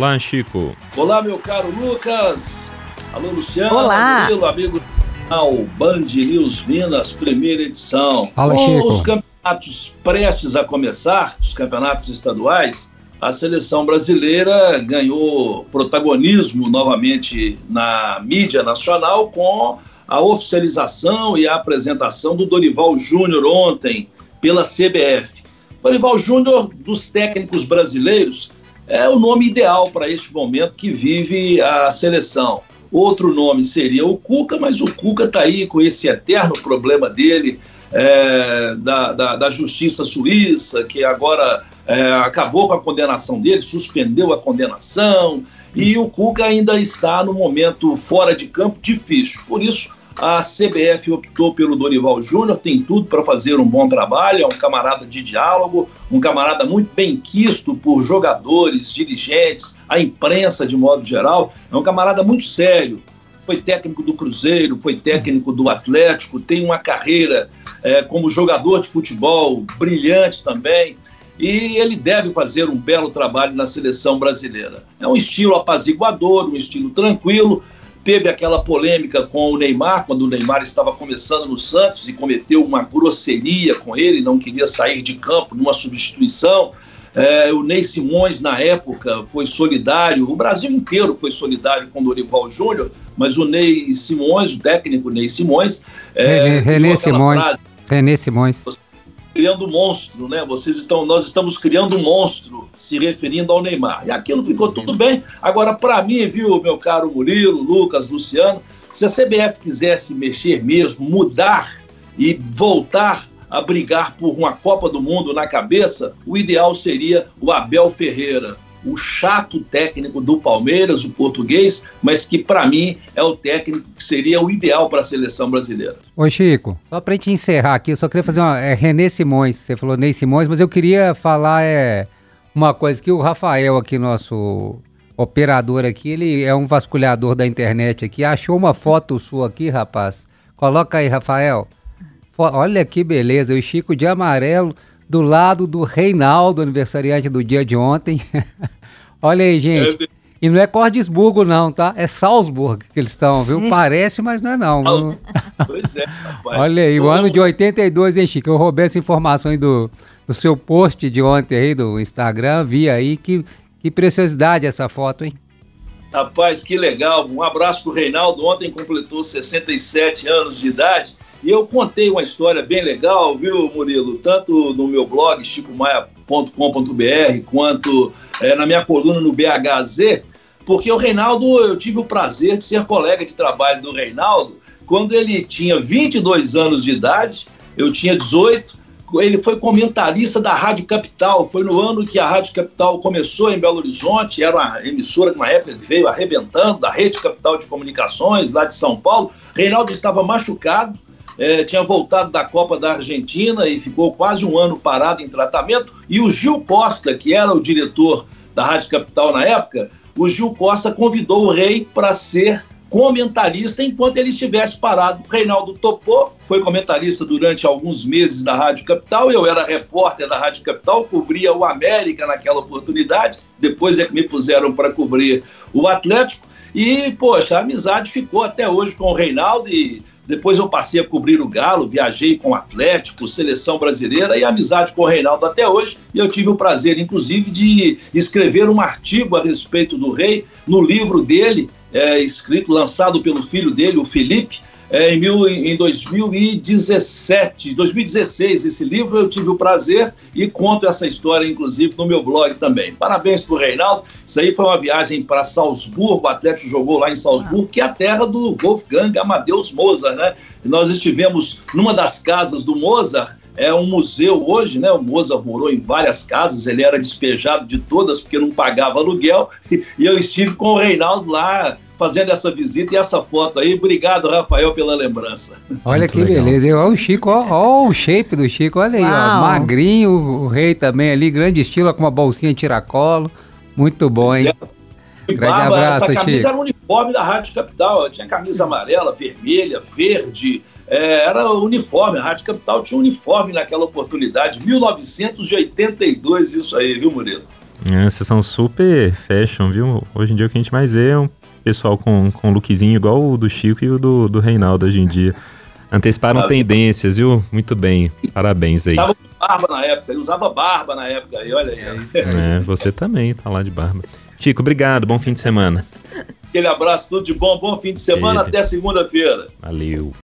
Olá, Chico. Olá, meu caro Lucas. Alô, Luciano. Olá. Murilo, amigo ao Band News Minas, primeira edição. Fala, Com Chico. os campeonatos prestes a começar, os campeonatos estaduais, a seleção brasileira ganhou protagonismo novamente na mídia nacional com a oficialização e a apresentação do Dorival Júnior ontem pela CBF. Dorival Júnior, dos técnicos brasileiros, é o nome ideal para este momento que vive a seleção. Outro nome seria o Cuca, mas o Cuca está aí com esse eterno problema dele, é, da, da, da, justiça suíça, que agora é, acabou com a condenação dele, suspendeu a condenação, e o Cuca ainda está no momento fora de campo difícil. Por isso, a CBF optou pelo Dorival Júnior, tem tudo para fazer um bom trabalho, é um camarada de diálogo, um camarada muito bem quisto por jogadores, dirigentes, a imprensa de modo geral, é um camarada muito sério. Foi técnico do Cruzeiro, foi técnico do Atlético, tem uma carreira é, como jogador de futebol brilhante também. E ele deve fazer um belo trabalho na seleção brasileira. É um estilo apaziguador, um estilo tranquilo, Teve aquela polêmica com o Neymar, quando o Neymar estava começando no Santos e cometeu uma grosseria com ele, não queria sair de campo numa substituição. É, o Ney Simões, na época, foi solidário, o Brasil inteiro foi solidário com o Dorival Júnior, mas o Ney Simões, o técnico Ney Simões. É, René Simões. Frase, René Simões criando um monstro, né? Vocês estão, nós estamos criando um monstro, se referindo ao Neymar. E aquilo ficou tudo bem. Agora, para mim, viu, meu caro Murilo, Lucas, Luciano, se a CBF quisesse mexer mesmo, mudar e voltar a brigar por uma Copa do Mundo na cabeça, o ideal seria o Abel Ferreira, o chato técnico do Palmeiras, o português, mas que para mim é o técnico que seria o ideal para a seleção brasileira. Ô Chico, só para gente encerrar aqui, eu só queria fazer uma. É René Simões, você falou Ney Simões, mas eu queria falar é, uma coisa que o Rafael aqui, nosso operador aqui, ele é um vasculhador da internet aqui, achou uma foto sua aqui, rapaz. Coloca aí, Rafael. Olha que beleza, o Chico de amarelo do lado do Reinaldo, aniversariante do dia de ontem. Olha aí, gente. E não é Cordesburgo, não, tá? É Salzburg que eles estão, viu? Parece, mas não é não. Pois é, rapaz. Olha aí, o ano de 82, hein, Chico? Eu roubei essa informação aí do, do seu post de ontem aí do Instagram, vi aí. Que, que preciosidade essa foto, hein? Rapaz, que legal. Um abraço pro Reinaldo. Ontem completou 67 anos de idade. E eu contei uma história bem legal, viu, Murilo? Tanto no meu blog, chicomaia.com.br, quanto é, na minha coluna no BHZ, porque o Reinaldo, eu tive o prazer de ser colega de trabalho do Reinaldo quando ele tinha 22 anos de idade, eu tinha 18, ele foi comentarista da Rádio Capital. Foi no ano que a Rádio Capital começou em Belo Horizonte, era uma emissora que na época veio arrebentando, da Rede Capital de Comunicações, lá de São Paulo. Reinaldo estava machucado, é, tinha voltado da Copa da Argentina e ficou quase um ano parado em tratamento. E o Gil Costa, que era o diretor da Rádio Capital na época, o Gil Costa convidou o Rei para ser comentarista enquanto ele estivesse parado. O Reinaldo topou, foi comentarista durante alguns meses da Rádio Capital. Eu era repórter da Rádio Capital, cobria o América naquela oportunidade. Depois é que me puseram para cobrir o Atlético. E, poxa, a amizade ficou até hoje com o Reinaldo e depois eu passei a cobrir o Galo, viajei com o Atlético, seleção brasileira e amizade com o Reinaldo até hoje. E eu tive o prazer, inclusive, de escrever um artigo a respeito do rei no livro dele, é, escrito, lançado pelo filho dele, o Felipe, é, em, mil, em 2017, 2016, esse livro eu tive o prazer e conto essa história, inclusive, no meu blog também. Parabéns para o Reinaldo. Isso aí foi uma viagem para Salzburgo, o Atlético jogou lá em Salzburgo, que é a terra do Wolfgang Amadeus Mozart, né? E nós estivemos numa das casas do Mozart, é um museu hoje, né? O Mozart morou em várias casas, ele era despejado de todas porque não pagava aluguel, e eu estive com o Reinaldo lá fazendo essa visita e essa foto aí. Obrigado, Rafael, pela lembrança. Olha Muito que legal. beleza. Olha o Chico, olha, o shape do Chico, olha aí, ó, magrinho, o rei também ali, grande estilo, com uma bolsinha tiracolo. Muito bom, hein? Grande Barba, abraço, essa camisa Chico. era o uniforme da Rádio Capital. Tinha camisa amarela, vermelha, verde. É, era uniforme, a Rádio Capital tinha uniforme naquela oportunidade, 1982, isso aí, viu, Murilo? É, vocês são super fashion, viu? Hoje em dia o que a gente mais vê é um pessoal com, com lookzinho igual o do Chico e o do, do Reinaldo hoje em dia. Anteciparam ah, tendências, viu? Muito bem. Parabéns aí. Tava com barba na época, ele usava barba na época aí, olha aí. É, você também tá lá de barba. Chico, obrigado, bom fim de semana. Aquele abraço, tudo de bom, bom fim de semana, até segunda-feira. Valeu.